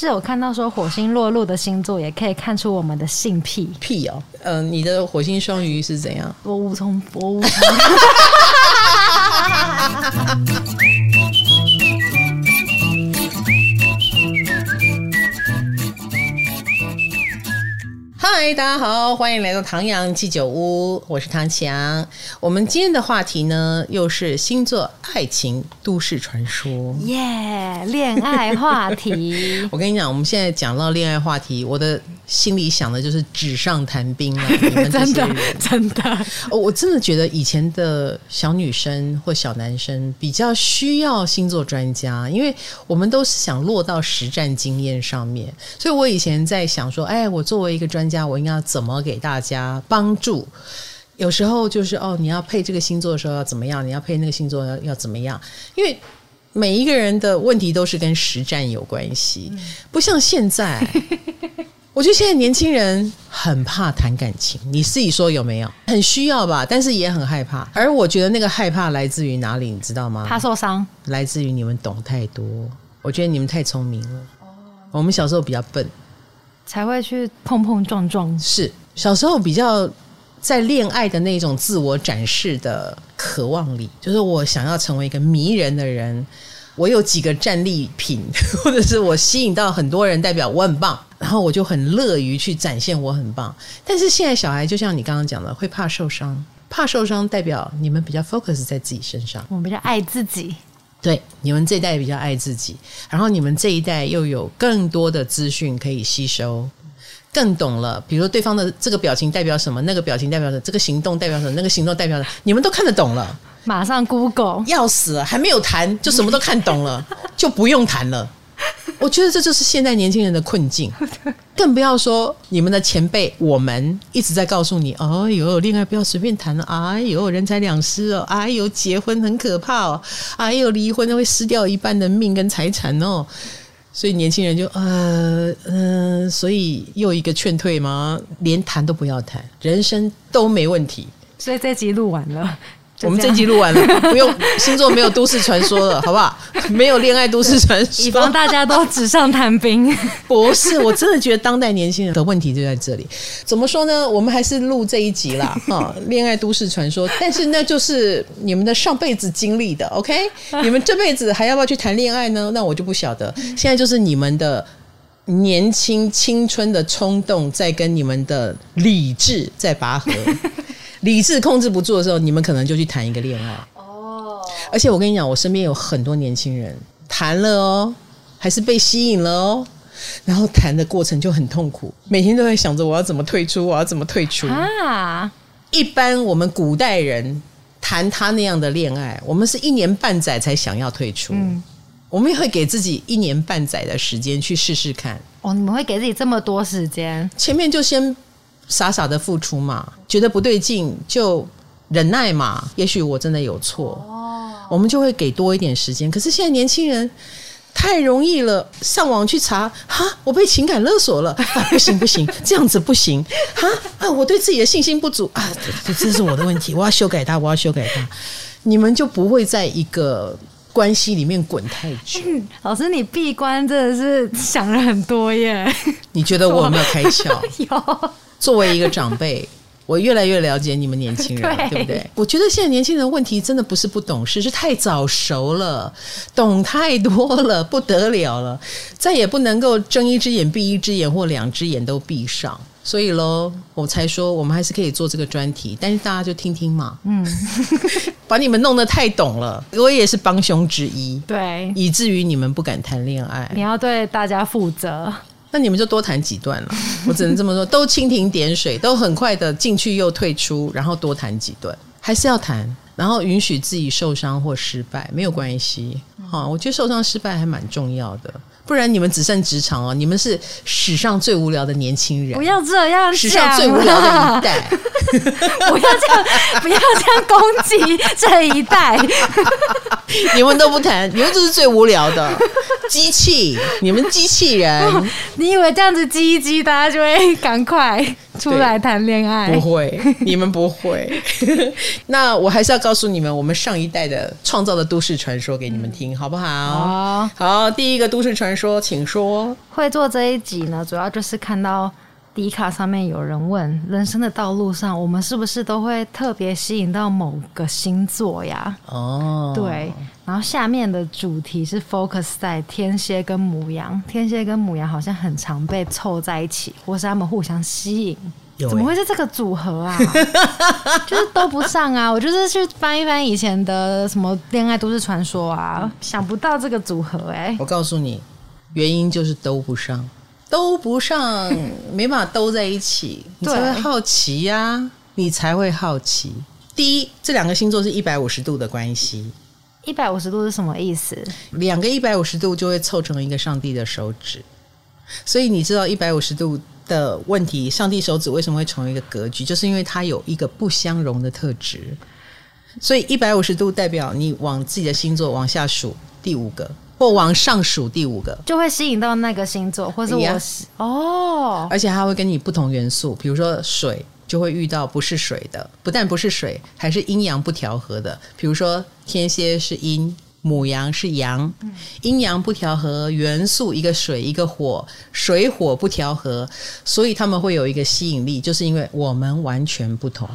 是有看到说火星落入的星座也可以看出我们的性癖癖哦。嗯、呃，你的火星双鱼是怎样？我无从，我无从。嗨，大家好，欢迎来到唐阳鸡酒屋，我是唐强。我们今天的话题呢，又是星座、爱情、都市传说，耶，yeah, 恋爱话题。我跟你讲，我们现在讲到恋爱话题，我的心里想的就是纸上谈兵了。你们这些人，真的，真的，我真的觉得以前的小女生或小男生比较需要星座专家，因为我们都是想落到实战经验上面。所以我以前在想说，哎，我作为一个专家。我应该要怎么给大家帮助？有时候就是哦，你要配这个星座的时候要怎么样？你要配那个星座要要怎么样？因为每一个人的问题都是跟实战有关系，不像现在。我觉得现在年轻人很怕谈感情，你自己说有没有？很需要吧，但是也很害怕。而我觉得那个害怕来自于哪里？你知道吗？怕受伤，来自于你们懂太多。我觉得你们太聪明了。我们小时候比较笨。才会去碰碰撞撞。是小时候比较在恋爱的那种自我展示的渴望里，就是我想要成为一个迷人的人，我有几个战利品，或者是我吸引到很多人，代表我很棒，然后我就很乐于去展现我很棒。但是现在小孩就像你刚刚讲的，会怕受伤，怕受伤代表你们比较 focus 在自己身上，我们比较爱自己。对，你们这一代比较爱自己，然后你们这一代又有更多的资讯可以吸收，更懂了。比如说对方的这个表情代表什么，那个表情代表什么，这个行动代表什么，那个行动代表什么，你们都看得懂了。马上 Google，要死了，还没有谈就什么都看懂了，就不用谈了。我觉得这就是现在年轻人的困境，更不要说你们的前辈，我们一直在告诉你：哎呦，恋爱不要随便谈了，哎呦，人财两失哦，哎呦，结婚很可怕哦，哎呦，离婚会失掉一半的命跟财产哦。所以年轻人就呃嗯、呃，所以又一个劝退吗？连谈都不要谈，人生都没问题。所以这集录完了。我们这集录完了，不用星座没有都市传说了，好不好？没有恋爱都市传说，以防大家都纸上谈兵。不是，我真的觉得当代年轻人的问题就在这里。怎么说呢？我们还是录这一集啦，哈，恋爱都市传说。但是那就是你们的上辈子经历的，OK？你们这辈子还要不要去谈恋爱呢？那我就不晓得。现在就是你们的年轻青春的冲动，在跟你们的理智在拔河。理智控制不住的时候，你们可能就去谈一个恋爱哦。而且我跟你讲，我身边有很多年轻人谈了哦，还是被吸引了哦，然后谈的过程就很痛苦，每天都在想着我要怎么退出，我要怎么退出啊。一般我们古代人谈他那样的恋爱，我们是一年半载才想要退出，嗯，我们也会给自己一年半载的时间去试试看。哦，你们会给自己这么多时间？前面就先。傻傻的付出嘛，觉得不对劲就忍耐嘛。也许我真的有错，哦，我们就会给多一点时间。可是现在年轻人太容易了，上网去查，哈，我被情感勒索了，啊，不行不行，这样子不行，哈啊，我对自己的信心不足啊，这这是我的问题，我要修改它，我要修改它。你们就不会在一个关系里面滚太久。嗯，老师，你闭关真的是想了很多耶？你觉得我有没有开窍？有。作为一个长辈，我越来越了解你们年轻人，对，对不对？我觉得现在年轻人的问题真的不是不懂事，是太早熟了，懂太多了，不得了了，再也不能够睁一只眼闭一只眼，或两只眼都闭上。所以喽，我才说我们还是可以做这个专题，但是大家就听听嘛。嗯，把你们弄得太懂了，我也是帮凶之一，对，以至于你们不敢谈恋爱。你要对大家负责。那你们就多谈几段了，我只能这么说，都蜻蜓点水，都很快的进去又退出，然后多谈几段，还是要谈，然后允许自己受伤或失败，没有关系。好，我觉得受伤失败还蛮重要的。不然你们只剩职场哦，你们是史上最无聊的年轻人。不要这样，史上最无聊的一代。不要这样，不要这样攻击这一代。你们都不谈，你们就是最无聊的机器。你们机器人，你以为这样子激一激，大家就会赶快？出来谈恋爱。不会，你们不会。那我还是要告诉你们，我们上一代的创造的都市传说给你们听，好不好？好，好，第一个都市传说，请说。会做这一集呢，主要就是看到。迪卡上面有人问：人生的道路上，我们是不是都会特别吸引到某个星座呀？哦，对。然后下面的主题是 focus 在天蝎跟母羊，天蝎跟母羊好像很常被凑在一起，或是他们互相吸引。欸、怎么会是这个组合啊？就是都不上啊！我就是去翻一翻以前的什么恋爱都市传说啊，想不到这个组合哎、欸。我告诉你，原因就是都不上。都不上，没办法都在一起，你才会好奇呀、啊，你才会好奇。第一，这两个星座是一百五十度的关系。一百五十度是什么意思？两个一百五十度就会凑成一个上帝的手指。所以你知道一百五十度的问题，上帝手指为什么会成为一个格局？就是因为它有一个不相容的特质。所以一百五十度代表你往自己的星座往下数第五个。或往上数第五个，就会吸引到那个星座，或是我、yeah. 哦，而且它会跟你不同元素，比如说水就会遇到不是水的，不但不是水，还是阴阳不调和的。比如说天蝎是阴，母羊是阳，阴阳不调和，元素一个水一个火，水火不调和，所以他们会有一个吸引力，就是因为我们完全不同。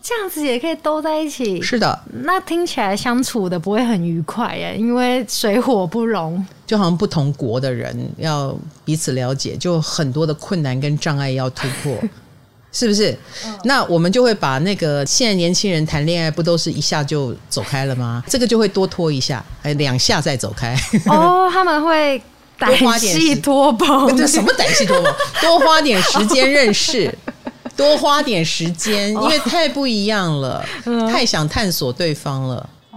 这样子也可以都在一起，是的。那听起来相处的不会很愉快耶，因为水火不容，就好像不同国的人要彼此了解，就很多的困难跟障碍要突破，是不是？哦。那我们就会把那个现在年轻人谈恋爱不都是一下就走开了吗？这个就会多拖一下，还两下再走开。哦，他们会歹戏拖棚，这什么歹戏拖棚？多花点时间认识。多花点时间，因为太不一样了，哦、太想探索对方了。哦，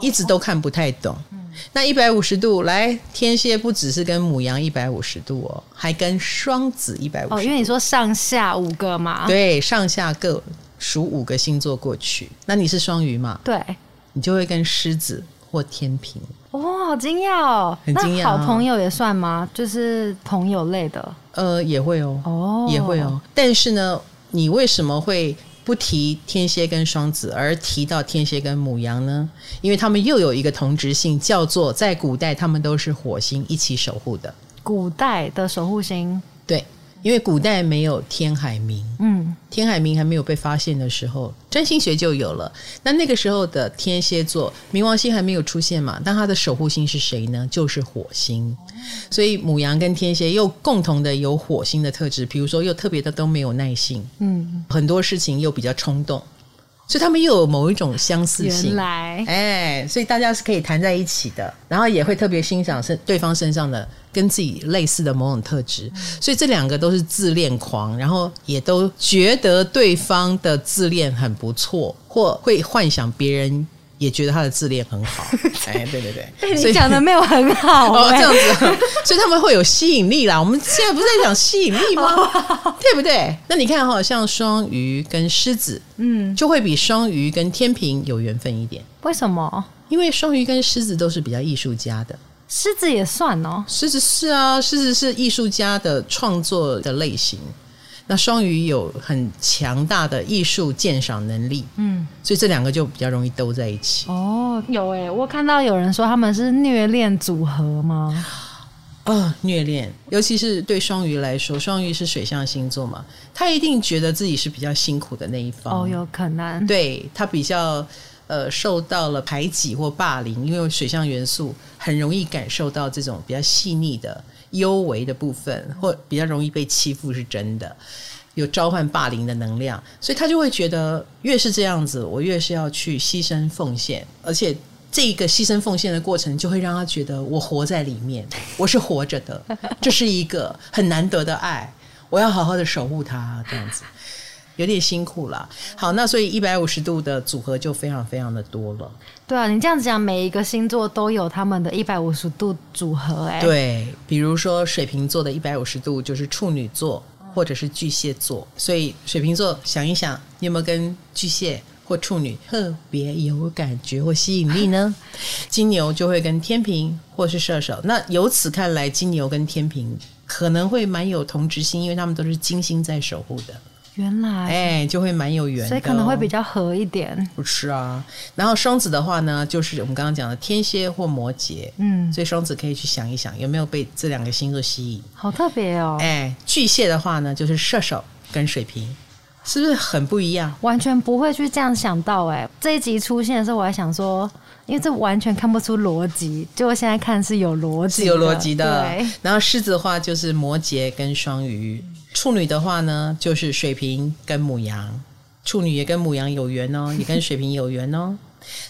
一直都看不太懂。嗯、那一百五十度来，天蝎不只是跟母羊一百五十度哦，还跟双子一百五。哦，因为你说上下五个嘛。对，上下各数五个星座过去。那你是双鱼嘛？对，你就会跟狮子或天平。哇、哦，好惊讶哦！很惊讶。那好朋友也算吗？就是朋友类的。呃，也会哦，哦，也会哦。但是呢，你为什么会不提天蝎跟双子，而提到天蝎跟母羊呢？因为他们又有一个同质性，叫做在古代他们都是火星一起守护的。古代的守护星，对。因为古代没有天海明，嗯，天海明还没有被发现的时候，占星学就有了。那那个时候的天蝎座，冥王星还没有出现嘛？但它的守护星是谁呢？就是火星。所以母羊跟天蝎又共同的有火星的特质，比如说又特别的都没有耐性，嗯，很多事情又比较冲动。所以他们又有某一种相似性，原来，哎，所以大家是可以谈在一起的，然后也会特别欣赏身对方身上的跟自己类似的某种特质，所以这两个都是自恋狂，然后也都觉得对方的自恋很不错，或会幻想别人。也觉得他的自恋很好，哎，对对对，你讲的没有很好 哦，这样子，所以他们会有吸引力啦。我们现在不是在讲吸引力吗？对不对？那你看哈，像双鱼跟狮子，嗯，就会比双鱼跟天平有缘分一点。为什么？因为双鱼跟狮子都是比较艺术家的，狮子也算哦，狮子是啊，狮子是艺术家的创作的类型。那双鱼有很强大的艺术鉴赏能力，嗯，所以这两个就比较容易兜在一起。哦，有诶，我看到有人说他们是虐恋组合吗？啊、哦，虐恋，尤其是对双鱼来说，双鱼是水象星座嘛，他一定觉得自己是比较辛苦的那一方。哦，有可能，对，他比较呃受到了排挤或霸凌，因为水象元素很容易感受到这种比较细腻的。幽微的部分，或比较容易被欺负，是真的有召唤霸凌的能量，所以他就会觉得越是这样子，我越是要去牺牲奉献，而且这个牺牲奉献的过程，就会让他觉得我活在里面，我是活着的，这是一个很难得的爱，我要好好的守护它，这样子。有点辛苦了，好，那所以一百五十度的组合就非常非常的多了。对啊，你这样子讲，每一个星座都有他们的一百五十度组合，哎，对，比如说水瓶座的一百五十度就是处女座或者是巨蟹座，所以水瓶座想一想，你有没有跟巨蟹或处女特别有感觉或吸引力呢？金牛就会跟天平或是射手。那由此看来，金牛跟天平可能会蛮有同质心，因为他们都是金星在守护的。原来，哎，就会蛮有缘，哦，所以可能会比较合一点。不是啊，然后双子的话呢，就是我们刚刚讲的天蝎或摩羯，嗯，所以双子可以去想一想，有没有被这两个星座吸引？好特别哦。哎，巨蟹的话呢，就是射手跟水瓶，是不是很不一样？完全不会去这样想到，哎，这一集出现的时候，我还想说，因为这完全看不出逻辑，结果现在看是有逻辑，是有逻辑的。然后狮子的话就是摩羯跟双鱼。处女的话呢，就是水瓶跟母羊，处女也跟母羊有缘哦，也跟水瓶有缘哦。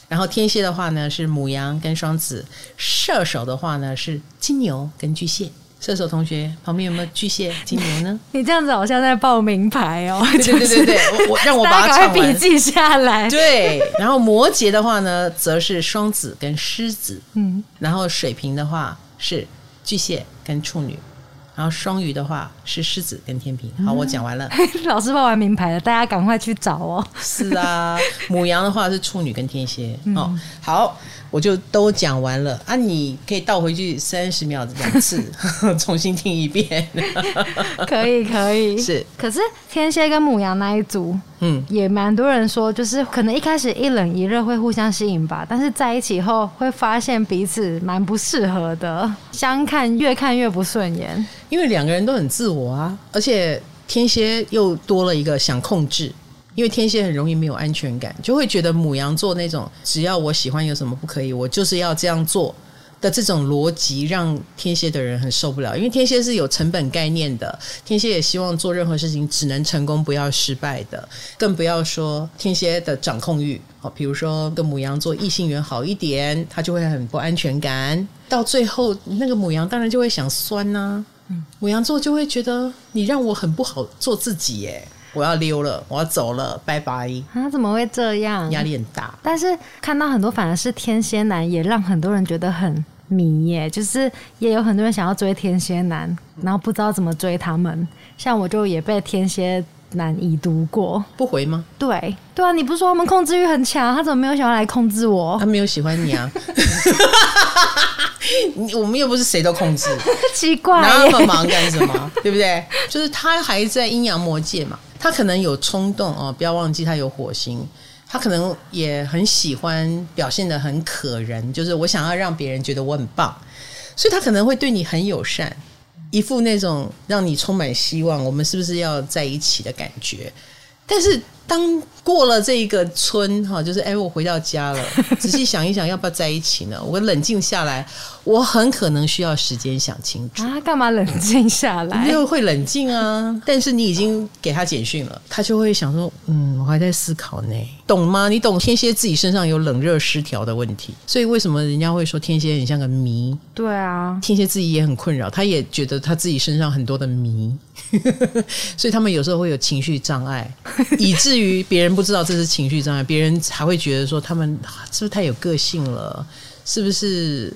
然后天蝎的话呢，是母羊跟双子；射手的话呢，是金牛跟巨蟹。射手同学旁边有没有巨蟹、金牛呢？你这样子好像在报名牌哦。对对对对对，我我 让我把它笔记下来。对，然后摩羯的话呢，则是双子跟狮子。嗯，然后水瓶的话是巨蟹跟处女。然后双鱼的话是狮子跟天平。好，我讲完了。老师报完名牌了，大家赶快去找哦。是啊，母羊的话是处女跟天蝎。哦，好。我就都讲完了啊！你可以倒回去三十秒两次，重新听一遍。可以，可以。是，可是天蝎跟母羊那一组，嗯，也蛮多人说，就是可能一开始一冷一热会互相吸引吧，但是在一起后会发现彼此蛮不适合的，相看越看越不顺眼。因为两个人都很自我我啊，而且天蝎又多了一个想控制。因为天蝎很容易没有安全感，就会觉得母羊座那种只要我喜欢有什么不可以，我就是要这样做的这种逻辑，让天蝎的人很受不了。因为天蝎是有成本概念的，天蝎也希望做任何事情只能成功不要失败的，更不要说天蝎的掌控欲。好，比如说跟母羊座异性缘好一点，他就会很不安全感。到最后，那个母羊当然就会想酸呐、嗯，母羊座就会觉得你让我很不好做自己耶。我要溜了，我要走了，拜拜！啊，怎么会这样？压力很大。但是看到很多反而是天蝎男，也让很多人觉得很迷耶。就是也有很多人想要追天蝎男，然后不知道怎么追他们。像我就也被天蝎男已读过，不回吗？对，对啊，你不是说他们控制欲很强？他怎么没有想要来控制我？他没有喜欢你啊。我们又不是谁都控制，奇怪，那么忙干什么？对不对？就是他还在阴阳魔界嘛。他可能有冲动哦，不要忘记他有火星，他可能也很喜欢表现的很可人，就是我想要让别人觉得我很棒，所以他可能会对你很友善，一副那种让你充满希望，我们是不是要在一起的感觉。但是当过了这一个村哈，就是哎，我回到家了，仔细想一想，要不要在一起呢？我冷静下来，我很可能需要时间想清楚啊。干嘛冷静下来？又会冷静啊。但是你已经给他简讯了，他就会想说，嗯，我还在思考呢，懂吗？你懂天蝎自己身上有冷热失调的问题，所以为什么人家会说天蝎很像个谜？对啊，天蝎自己也很困扰，他也觉得他自己身上很多的谜，所以他们有时候会有情绪障碍，以至于别人不知道这是情绪障碍，别人还会觉得说他们是不是太有个性了，是不是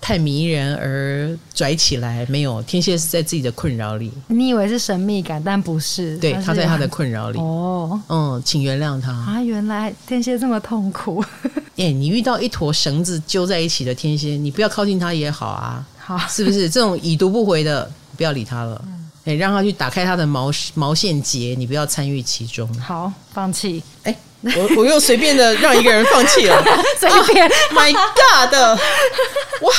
太迷人而拽起来？没有，天蝎是在自己的困扰里。你以为是神秘感，但不是，对，他，他在他的困扰里。哦，嗯，请原谅他啊！原来天蝎这么痛苦。哎、欸，你遇到一坨绳子揪在一起的天蝎，你不要靠近他也好啊，好，是不是？这种已读不回的，不要理他了。嗯哎，让他去打开他的毛毛线结，你不要参与其中。好，放弃。哎，我我又随便的让一个人放弃了，随便。Oh, My God 的，哇！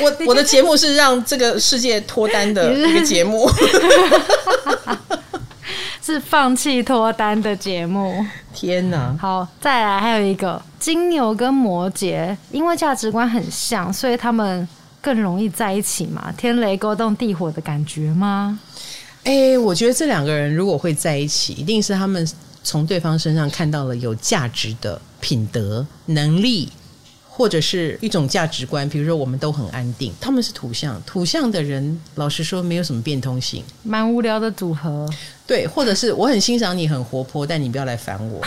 我我的节目是让这个世界脱单的一个节目，是放弃脱单的节目。天哪！好，再来还有一个金牛跟摩羯，因为价值观很像，所以他们更容易在一起嘛？天雷勾动地火的感觉吗？哎、欸，我觉得这两个人如果会在一起，一定是他们从对方身上看到了有价值的品德、能力，或者是一种价值观。比如说，我们都很安定。他们是土象，土象的人，老实说，没有什么变通性，蛮无聊的组合。对，或者是我很欣赏你，很活泼，但你不要来烦我。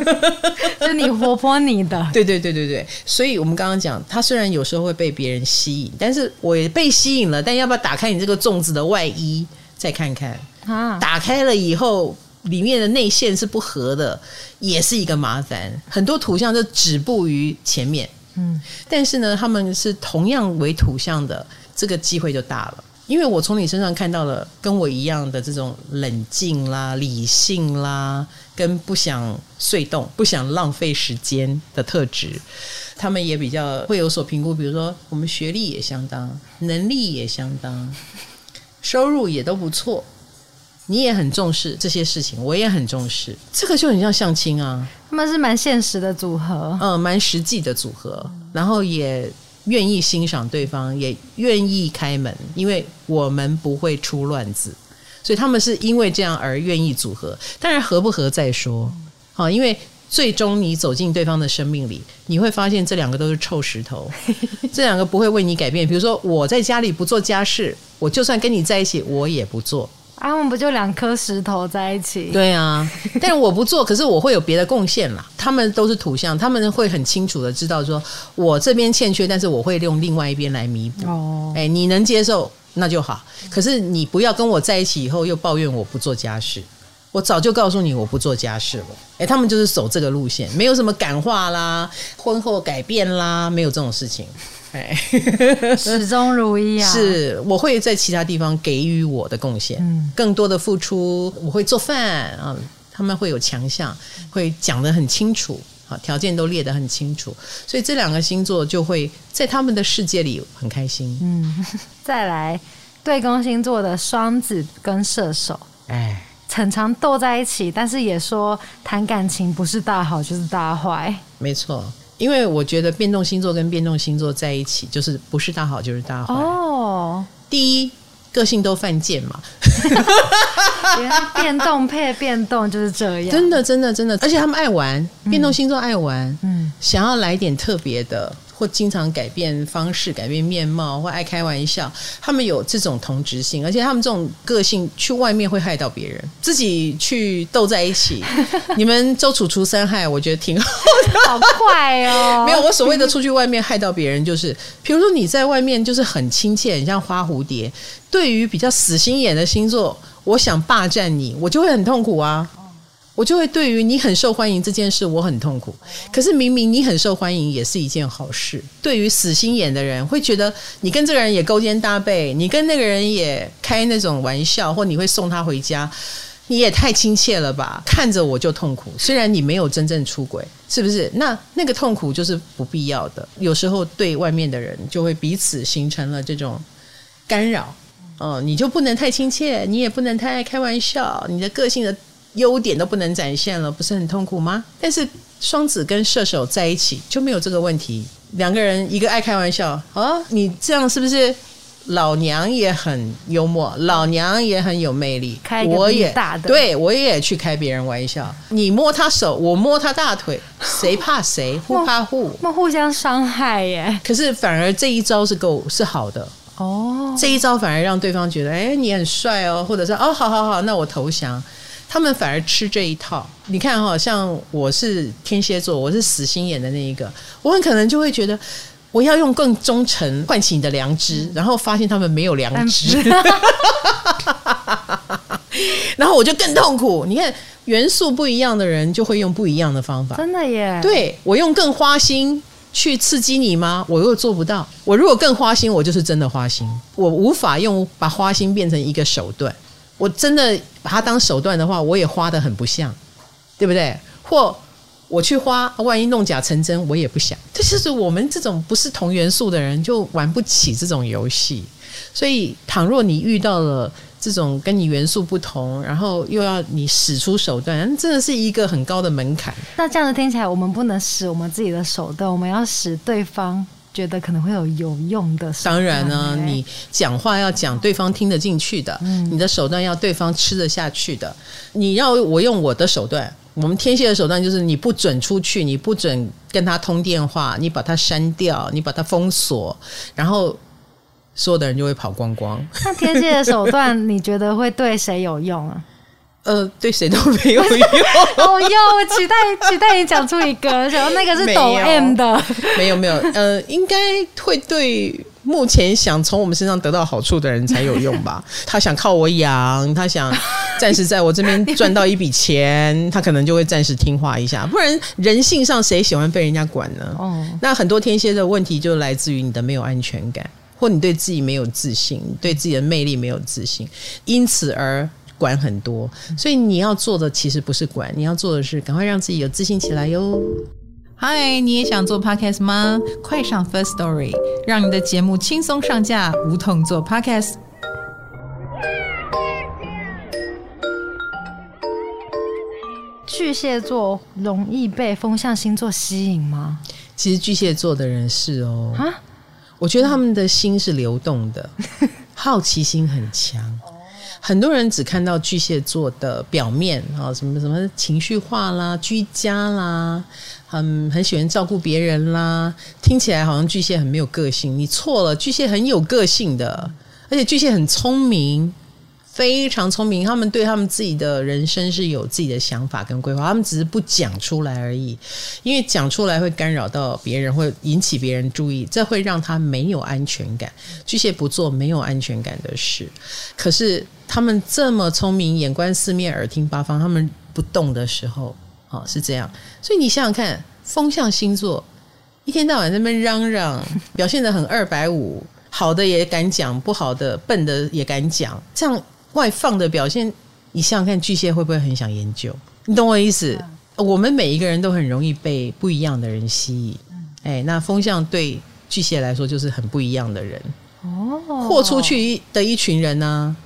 就你活泼你的，对对对对对。所以我们刚刚讲，他虽然有时候会被别人吸引，但是我也被吸引了。但要不要打开你这个粽子的外衣？再看看啊！打开了以后，里面的内线是不合的，也是一个麻烦。很多图像就止步于前面，嗯，但是呢，他们是同样为图像的，这个机会就大了。因为我从你身上看到了跟我一样的这种冷静啦、理性啦，跟不想碎动、不想浪费时间的特质。他们也比较会有所评估，比如说我们学历也相当，能力也相当，收入也都不错。你也很重视这些事情，我也很重视。这个就很像相亲啊，他们是蛮现实的组合，嗯，蛮实际的组合，然后也。愿意欣赏对方，也愿意开门，因为我们不会出乱子，所以他们是因为这样而愿意组合。当然合不合再说，好，因为最终你走进对方的生命里，你会发现这两个都是臭石头，这两个不会为你改变。比如说我在家里不做家事，我就算跟你在一起，我也不做。啊，我们不就两颗石头在一起？对啊，但是我不做，可是我会有别的贡献啦。他们都是土象，他们会很清楚的知道说，我这边欠缺，但是我会用另外一边来弥补。哦，哎，你能接受那就好，可是你不要跟我在一起以后又抱怨我不做家事。我早就告诉你我不做家事了。哎，他们就是走这个路线，没有什么感化啦，婚后改变啦，没有这种事情。哎，始终如一啊！是，我会在其他地方给予我的贡献，嗯，更多的付出。我会做饭啊，他们会有强项，会讲得很清楚，好，条件都列得很清楚，所以这两个星座就会在他们的世界里很开心。嗯，再来对宫星座的双子跟射手，哎，常常斗在一起，但是也说谈感情不是大好就是大坏，没错。因为我觉得变动星座跟变动星座在一起，就是不是大好就是大坏。哦，第一个性都犯贱嘛，变动配变动就是这样。真的，真的，真的，而且他们爱玩，变动星座爱玩，嗯，想要来点特别的。或经常改变方式、改变面貌，或爱开玩笑，他们有这种同质性，而且他们这种个性去外面会害到别人，自己去斗在一起。你们周楚除三害，我觉得挺好的。好快哦！没有，我所谓的出去外面害到别人，就是比如说你在外面就是很亲切，很像花蝴蝶。对于比较死心眼的星座，我想霸占你，我就会很痛苦啊。我就会对于你很受欢迎这件事我很痛苦，可是明明你很受欢迎也是一件好事。对于死心眼的人会觉得你跟这个人也勾肩搭背，你跟那个人也开那种玩笑，或你会送他回家，你也太亲切了吧？看着我就痛苦。虽然你没有真正出轨，是不是？那那个痛苦就是不必要的。有时候对外面的人就会彼此形成了这种干扰。哦，你就不能太亲切，你也不能太爱开玩笑，你的个性的。优点都不能展现了，不是很痛苦吗？但是双子跟射手在一起就没有这个问题。两个人一个爱开玩笑，啊，你这样是不是？老娘也很幽默，老娘也很有魅力，开一个大的，我也对我也去开别人玩笑。你摸他手，我摸他大腿，谁怕谁？互怕互，那互相伤害耶。可是反而这一招是够是好的哦，这一招反而让对方觉得，哎，你很帅哦，或者是，哦，好好好，那我投降。他们反而吃这一套，你看哈，像我是天蝎座，我是死心眼的那一个，我很可能就会觉得我要用更忠诚唤起你的良知，然后发现他们没有良知，然后我就更痛苦。你看元素不一样的人就会用不一样的方法，真的耶。对，我用更花心去刺激你吗？我又做不到。我如果更花心，我就是真的花心，我无法用把花心变成一个手段。我真的把它当手段的话，我也花得很不像，对不对？或我去花，万一弄假成真，我也不想。这就是我们这种不是同元素的人，就玩不起这种游戏。所以，倘若你遇到了这种跟你元素不同，然后又要你使出手段，真的是一个很高的门槛。那这样子听起来，我们不能使我们自己的手段，我们要使对方。觉得可能会有有用的，当然呢，你讲话要讲对方听得进去的，嗯，你的手段要对方吃得下去的。你要我用我的手段，我们天蝎的手段就是你不准出去，你不准跟他通电话，你把他删掉，你把他封锁，然后所有的人就会跑光光。那天蝎的手段，你觉得会对谁有用啊？呃，对谁都没有 用。哦哟，我期待期待你讲出一个，然后那个是抖 M 的，没有没有，呃，应该会对目前想从我们身上得到好处的人才有用吧？他想靠我养，他想暂时在我这边赚到一笔钱，他可能就会暂时听话一下。不然人性上谁喜欢被人家管呢？哦，那很多天蝎的问题就来自于你的没有安全感，或你对自己没有自信，对自己的魅力没有自信，因此而管很多。所以你要做的其实不是管，你要做的是赶快让自己有自信起来哟。嗨，你也想做 Podcast 吗？快上 First Story，让你的节目轻松上架，无痛做 Podcast。巨蟹座容易被风象星座吸引吗？其实巨蟹座的人是哦，啊，我觉得他们的心是流动的，好奇心很强。很多人只看到巨蟹座的表面啊，什么什么情绪化啦、居家啦，很很喜欢照顾别人啦，听起来好像巨蟹很没有个性。你错了，巨蟹很有个性的，而且巨蟹很聪明。非常聪明，他们对他们自己的人生是有自己的想法跟规划，他们只是不讲出来而已，因为讲出来会干扰到别人，会引起别人注意，这会让他没有安全感。巨蟹不做没有安全感的事，可是他们这么聪明，眼观四面，耳听八方，他们不动的时候，哦，是这样。所以你想想看，风象星座一天到晚在那边嚷嚷，表现得很二百五，好的也敢讲，不好的笨的也敢讲，这样。外放的表现，你想想看，巨蟹会不会很想研究？你懂我意思？我们每一个人都很容易被不一样的人吸引。哎，那风象对巨蟹来说就是很不一样的人哦，豁出去的一群人呢、啊，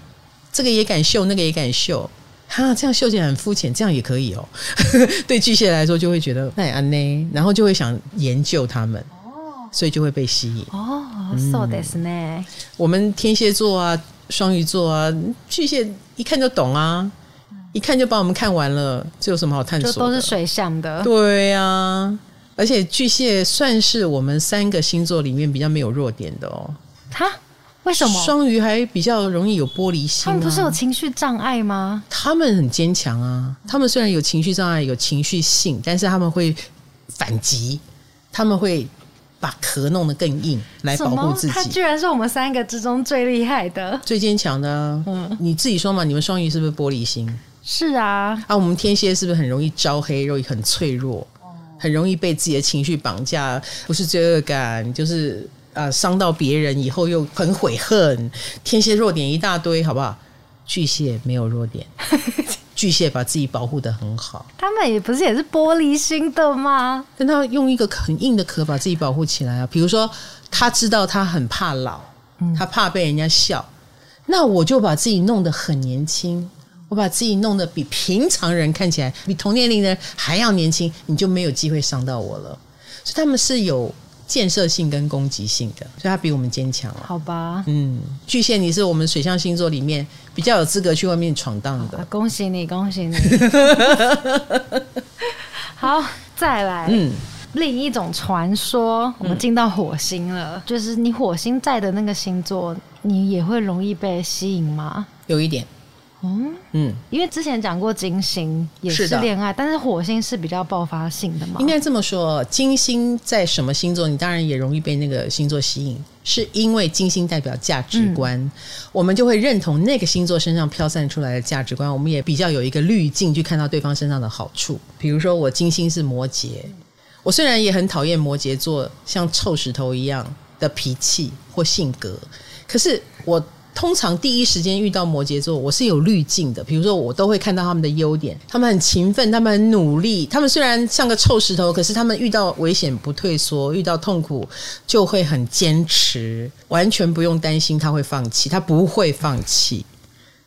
这个也敢秀，那个也敢秀，哈，这样秀起来很肤浅，这样也可以哦。对巨蟹来说，就会觉得那也安呢，然后就会想研究他们哦，所以就会被吸引哦。So this 呢？我们天蝎座啊。双鱼座啊，巨蟹一看就懂啊，一看就把我们看完了，这有什么好探索的？就都是水象的，对呀、啊。而且巨蟹算是我们三个星座里面比较没有弱点的哦。他为什么？双鱼还比较容易有玻璃心、啊？他们不是有情绪障碍吗？他们很坚强啊。他们虽然有情绪障碍，有情绪性，但是他们会反击，他们会。把壳弄得更硬来保护自己。他居然是我们三个之中最厉害的、最坚强的、啊。嗯，你自己说嘛，你们双鱼是不是玻璃心？是啊。啊，我们天蝎是不是很容易招黑，容易很脆弱，很容易被自己的情绪绑架？不是罪恶感，就是啊，伤到别人以后又很悔恨。天蝎弱点一大堆，好不好？巨蟹没有弱点。巨蟹把自己保护的很好，他们也不是也是玻璃心的吗？但他用一个很硬的壳把自己保护起来啊。比如说，他知道他很怕老，他怕被人家笑，那我就把自己弄得很年轻，我把自己弄得比平常人看起来比同年龄的人还要年轻，你就没有机会伤到我了。所以他们是有。建设性跟攻击性的，所以他比我们坚强了。好吧，嗯，巨蟹，你是我们水象星座里面比较有资格去外面闯荡的。恭喜你，恭喜你。好，再来，嗯，另一种传说，我们进到火星了，嗯，就是你火星在的那个星座，你也会容易被吸引吗？有一点。嗯嗯，因为之前讲过金星也是恋爱，但是火星是比较爆发性的嘛。应该这么说，金星在什么星座，你当然也容易被那个星座吸引，是因为金星代表价值观，嗯、我们就会认同那个星座身上飘散出来的价值观，我们也比较有一个滤镜去看到对方身上的好处。比如说，我金星是摩羯，我虽然也很讨厌摩羯座像臭石头一样的脾气或性格，可是我。通常第一时间遇到摩羯座，我是有滤镜的。比如说，我都会看到他们的优点，他们很勤奋，他们很努力。他们虽然像个臭石头，可是他们遇到危险不退缩，遇到痛苦就会很坚持，完全不用担心他会放弃，他不会放弃，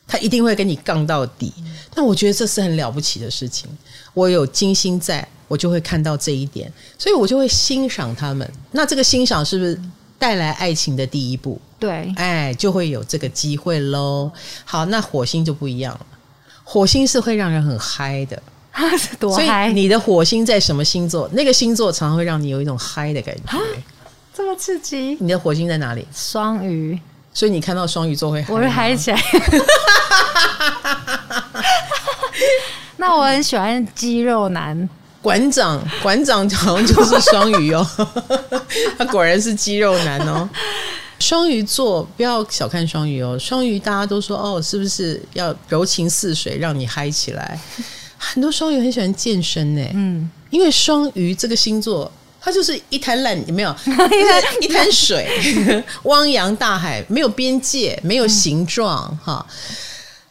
他一定会跟你杠到底。那我觉得这是很了不起的事情。我有金星在，我就会看到这一点，所以我就会欣赏他们。那这个欣赏是不是带来爱情的第一步？对，哎，就会有这个机会喽。好，那火星就不一样了，火星是会让人很嗨的，多嗨！所以你的火星在什么星座？那个星座常常会让你有一种嗨的感觉，这么刺激！你的火星在哪里？双鱼，所以你看到双鱼座会嗨，我会嗨起来。那我很喜欢肌肉男。馆长，馆长好像就是双鱼哦，他果然是肌肉男哦。双鱼座不要小看双鱼哦，双鱼大家都说哦，是不是要柔情似水，让你嗨起来？很多双鱼很喜欢健身呢，嗯，因为双鱼这个星座，它就是一滩烂，有没有？一滩水，汪洋大海，没有边界，没有形状，哈、嗯。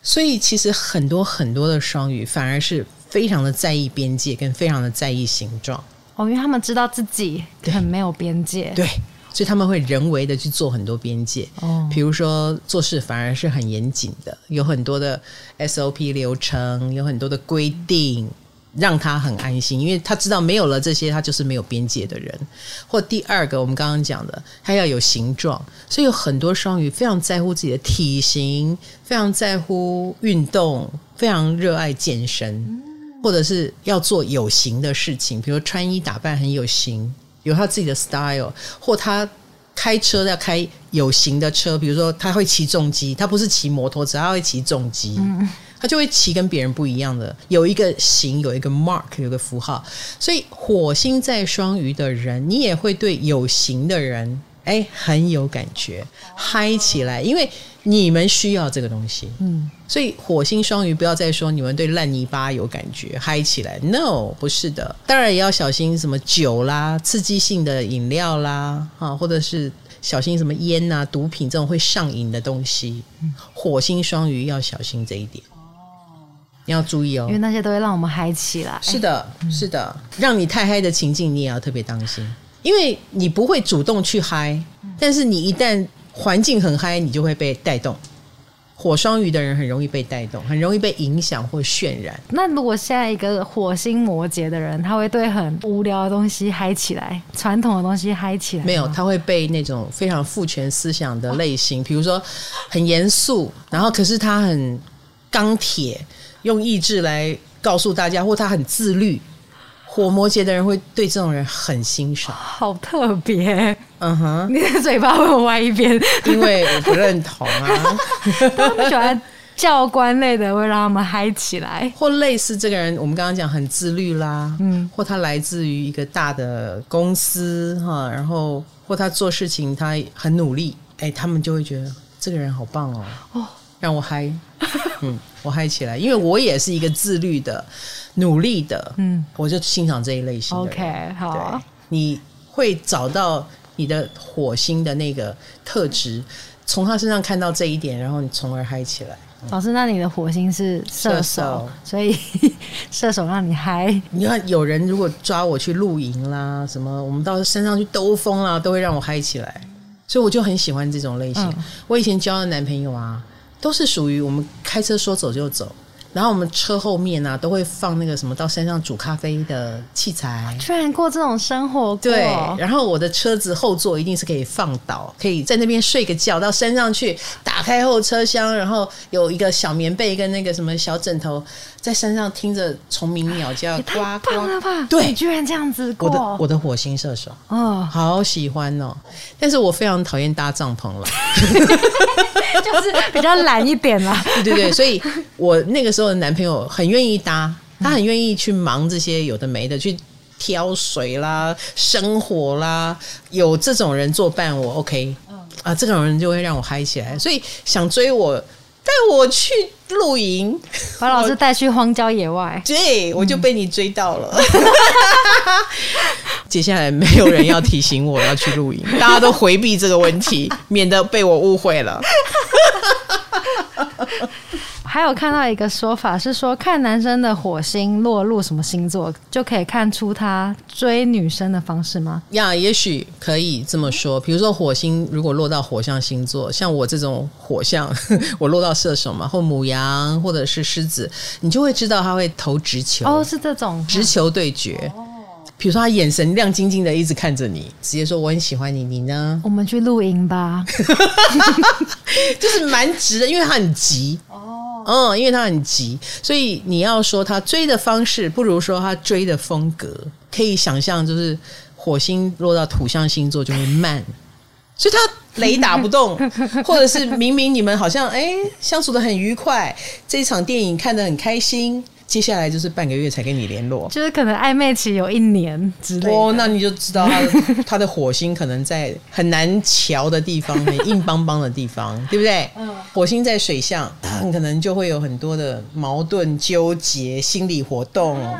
所以其实很多很多的双鱼反而是非常的在意边界，跟非常的在意形状。哦，因为他们知道自己很没有边界，对。对所以他们会人为的去做很多边界，哦，比如说做事反而是很严谨的，有很多的 SOP 流程，有很多的规定，让他很安心，因为他知道没有了这些，他就是没有边界的人。或第二个，我们刚刚讲的，他要有形状，所以有很多双鱼非常在乎自己的体型，非常在乎运动，非常热爱健身，或者是要做有型的事情，比如穿衣打扮很有型。有他自己的 style，或他开车要开有型的车，比如说他会骑重机，他不是骑摩托车，他会骑重机，嗯、他就会骑跟别人不一样的，有一个型，有一个 mark，有个符号。所以火星在双鱼的人，你也会对有型的人，哎，很有感觉，嗨起来，因为。你们需要这个东西，嗯，所以火星双鱼不要再说你们对烂泥巴有感觉，嗨起来，no，不是的，当然也要小心什么酒啦、刺激性的饮料啦，啊，或者是小心什么烟啊、毒品这种会上瘾的东西。火星双鱼要小心这一点，哦，你要注意哦，因为那些都会让我们嗨起来。是的，是的，让你太嗨的情境你也要特别当心，因为你不会主动去嗨，但是你一旦。环境很嗨，你就会被带动。火双鱼的人很容易被带动，很容易被影响或渲染。那如果下一个火星摩羯的人，他会对很无聊的东西嗨起来，传统的东西嗨起来？没有，他会被那种非常父权思想的类型，比如说很严肃，然后可是他很钢铁，用意志来告诉大家，或他很自律。火摩羯的人会对这种人很欣赏，好特别。嗯哼，你的嘴巴会歪一边，因为我不认同啊。他们喜欢教官类的，会让他们嗨起来，或类似这个人，我们刚刚讲很自律啦，嗯，或他来自于一个大的公司哈，然后或他做事情他很努力，哎，他们就会觉得这个人好棒哦，哦，让我嗨，嗯，我嗨起来，因为我也是一个自律的。努力的，嗯，我就欣赏这一类型的。OK，好，你会找到你的火星的那个特质，从他身上看到这一点，然后你从而嗨起来。老师，那你的火星是射手，射手，所以 射手让你嗨。你看，有人如果抓我去露营啦，什么，我们到山上去兜风啦，都会让我嗨起来。所以我就很喜欢这种类型。嗯，我以前交的男朋友啊，都是属于我们开车说走就走。然后我们车后面啊，都会放那个什么到山上煮咖啡的器材。居然过这种生活过。对，然后我的车子后座一定是可以放倒，可以在那边睡个觉。到山上去，打开后车厢，然后有一个小棉被跟那个什么小枕头，在山上听着虫鸣鸟叫，呱呱。太棒了吧！对，居然这样子过。我的我的火星射手哦，好喜欢哦。但是我非常讨厌搭帐篷了，就是比较懒一点啦。对对对，所以我那个时候。男朋友很愿意搭，他很愿意去忙这些有的没的，去挑水啦、生火啦。有这种人作伴，我 OK 啊，这种人就会让我嗨起来。所以想追我，带我去露营，把老师 带去荒郊野外，对，我就被你追到了。接下来没有人要提醒我要去露营，大家都回避这个问题，免得被我误会了。还有看到一个说法是说，看男生的火星落入什么星座，就可以看出他追女生的方式吗？呀，也许可以这么说。比如说火星如果落到火象星座，像我这种火象，我落到射手嘛，或母羊，或者是狮子，你就会知道他会投直球。哦，是这种直球对决。比如说他眼神亮晶晶的一直看着你，直接说我很喜欢你，你呢？我们去露营吧。就是蛮直的，因为他很急。嗯，因为他很急，所以你要说他追的方式，不如说他追的风格。可以想象，就是火星落到土象星座就会慢，所以他雷打不动，或者是明明你们好像哎相处的很愉快，这一场电影看得很开心，接下来就是半个月才跟你联络，就是可能暧昧期有一年之类的。哦，那你就知道他的他的火星可能在很难瞧的地方，很硬邦邦的地方，对不对？嗯。火星在水象，很可能就会有很多的矛盾、纠结、心理活动。啊、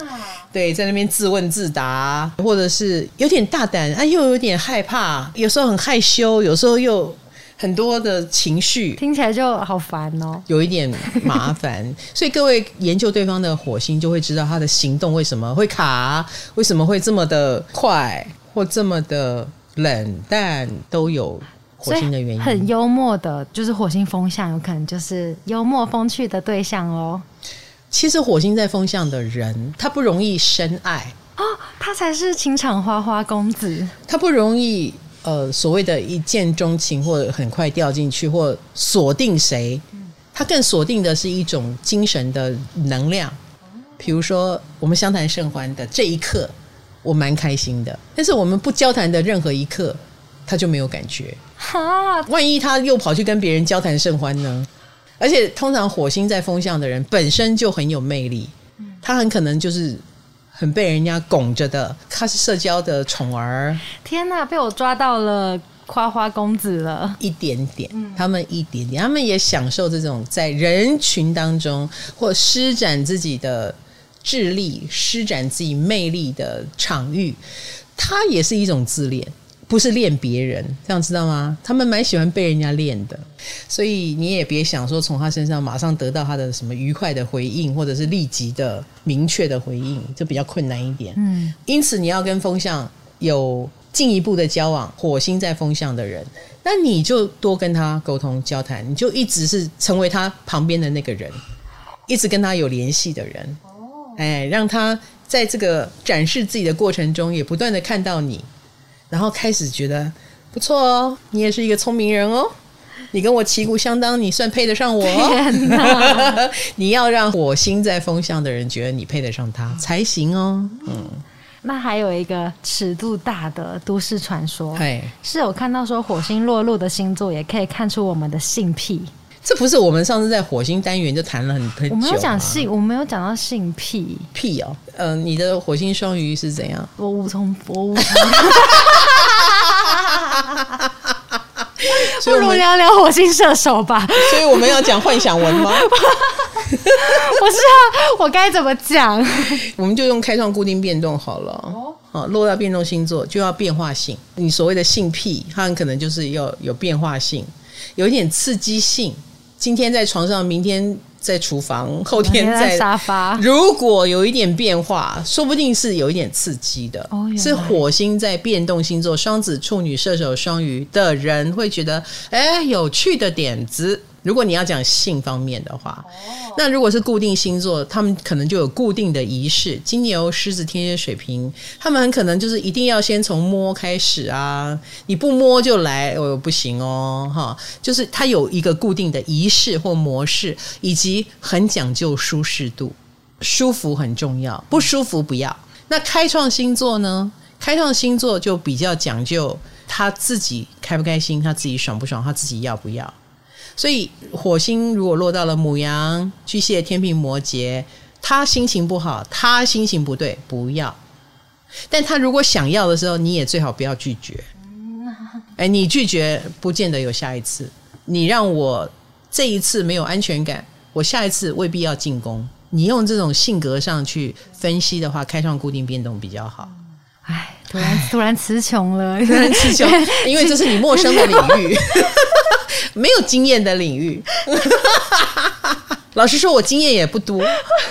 对，在那边自问自答，或者是有点大胆，啊，又有点害怕，有时候很害羞，有时候又。很多的情绪听起来就好烦哦，有一点麻烦。所以各位研究对方的火星，就会知道他的行动为什么会卡，为什么会这么的快或这么的冷淡，都有火星的原因。很幽默的，就是火星风象，有可能就是幽默风趣的对象哦。其实火星在风象的人，他不容易深爱哦，他才是情场花花公子，他不容易。呃，所谓的一见钟情，或者很快掉进去，或锁定谁，他更锁定的是一种精神的能量。比如说，我们相谈甚欢的这一刻，我蛮开心的；但是我们不交谈的任何一刻，他就没有感觉。哈，万一他又跑去跟别人交谈甚欢呢？而且，通常火星在风象的人本身就很有魅力，他很可能就是。很被人家拱着的，他是社交的宠儿。天哪，被我抓到了花花公子了，一点点，他们一点点，他们也享受这种在人群当中或施展自己的智力、施展自己魅力的场域，他也是一种自恋。不是练别人，这样知道吗？他们蛮喜欢被人家练的，所以你也别想说从他身上马上得到他的什么愉快的回应，或者是立即的明确的回应，就比较困难一点。嗯，因此你要跟风向有进一步的交往，火星在风向的人，那你就多跟他沟通交谈，你就一直是成为他旁边的那个人，一直跟他有联系的人。哦，哎，让他在这个展示自己的过程中，也不断的看到你。然后开始觉得不错哦，你也是一个聪明人哦，你跟我旗鼓相当，你算配得上我哦。你要让火星在风象的人觉得你配得上他才行哦。嗯，那还有一个尺度大的都市传说，是有看到说火星落入的星座也可以看出我们的性癖。这不是我们上次在火星单元就谈了很很？我没有讲性，我没有讲到性癖癖哦。嗯、呃，你的火星双鱼是怎样？我无从，我无从。不如聊聊火星射手吧。所以我们要讲幻想文吗？我是啊我该怎么讲。我们就用开创固定变动好了。哦，好落到变动星座就要变化性。你所谓的性癖，它很可能就是要有变化性，有一点刺激性。今天在床上，明天在厨房，后天在，在沙发。如果有一点变化，说不定是有一点刺激的。哦，是火星在变动星座，双子、处女、射手、双鱼的人会觉得，哎，有趣的点子。如果你要讲性方面的话，那如果是固定星座，他们可能就有固定的仪式。金牛、狮子、天蝎、水瓶，他们很可能就是一定要先从摸开始啊！你不摸就来，哦，不行哦，哈！就是他有一个固定的仪式或模式，以及很讲究舒适度，舒服很重要，不舒服不要。那开创星座呢？开创星座就比较讲究他自己开不开心，他自己爽不爽，他自己要不要。所以火星如果落到了母羊、巨蟹、天秤、摩羯，他心情不好，他心情不对，不要。但他如果想要的时候，你也最好不要拒绝。哎，你拒绝不见得有下一次。你让我这一次没有安全感，我下一次未必要进攻。你用这种性格上去分析的话，开创固定变动比较好。哎，突然突然词穷了，突然词穷，因为这是你陌生的领域。没有经验的领域，老实说，我经验也不多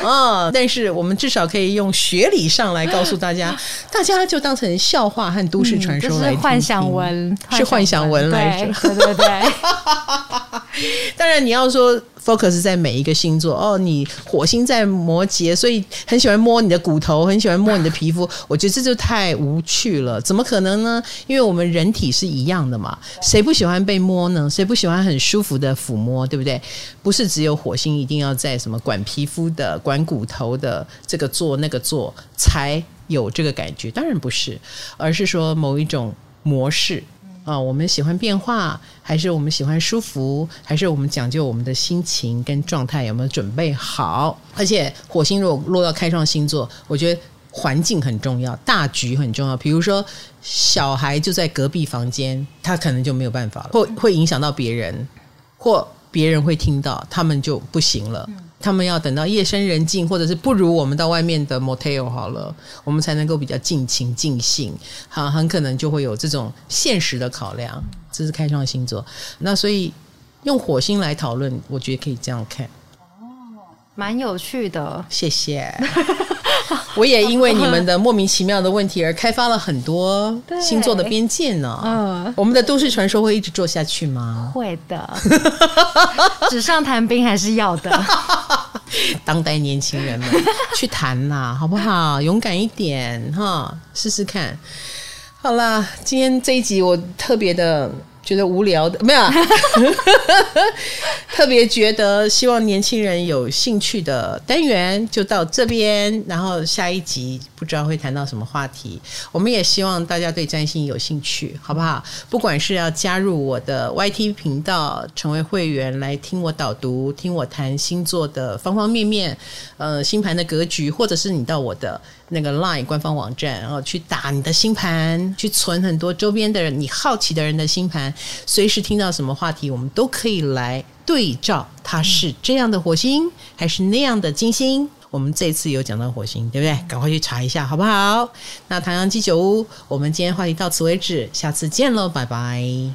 啊。但是我们至少可以用学理上来告诉大家，大家就当成笑话和都市传说来听听、嗯、是幻想文，是幻想文来着。对对对，对。当然，你要说。focus 在每一个星座哦，你火星在摩羯，所以很喜欢摸你的骨头，很喜欢摸你的皮肤。我觉得这就太无趣了，怎么可能呢？因为我们人体是一样的嘛，谁不喜欢被摸呢？谁不喜欢很舒服的抚摸，对不对？不是只有火星一定要在什么管皮肤的、管骨头的这个做那个做才有这个感觉，当然不是，而是说某一种模式。啊，我们喜欢变化，还是我们喜欢舒服，还是我们讲究我们的心情跟状态有没有准备好？而且火星如果落到开创星座，我觉得环境很重要，大局很重要。比如说小孩就在隔壁房间，他可能就没有办法了，或会影响到别人，或别人会听到，他们就不行了。他们要等到夜深人静，或者是不如我们到外面的 motel 好了，我们才能够比较尽情尽兴。好，很可能就会有这种现实的考量。这是开创星座，那所以用火星来讨论，我觉得可以这样看。哦，蛮有趣的，谢谢。我也因为你们的莫名其妙的问题而开发了很多星座的边界呢。嗯，我们的都市传说会一直做下去吗？会的，纸上谈兵还是要的。当代年轻人们 去谈啦，好不好？勇敢一点哈，试试看。好啦，今天这一集我特别的。觉得无聊的没有，特别觉得希望年轻人有兴趣的单元就到这边，然后下一集不知道会谈到什么话题。我们也希望大家对占星有兴趣，好不好？不管是要加入我的 YT 频道，成为会员来听我导读，听我谈星座的方方面面，呃，星盘的格局，或者是你到我的。那个 Line 官方网站，然后去打你的星盘，去存很多周边的人，你好奇的人的星盘，随时听到什么话题，我们都可以来对照，它是这样的火星还是那样的金星？我们这次有讲到火星，对不对？赶快去查一下，好不好？那唐阳鸡酒屋，我们今天话题到此为止，下次见喽，拜拜。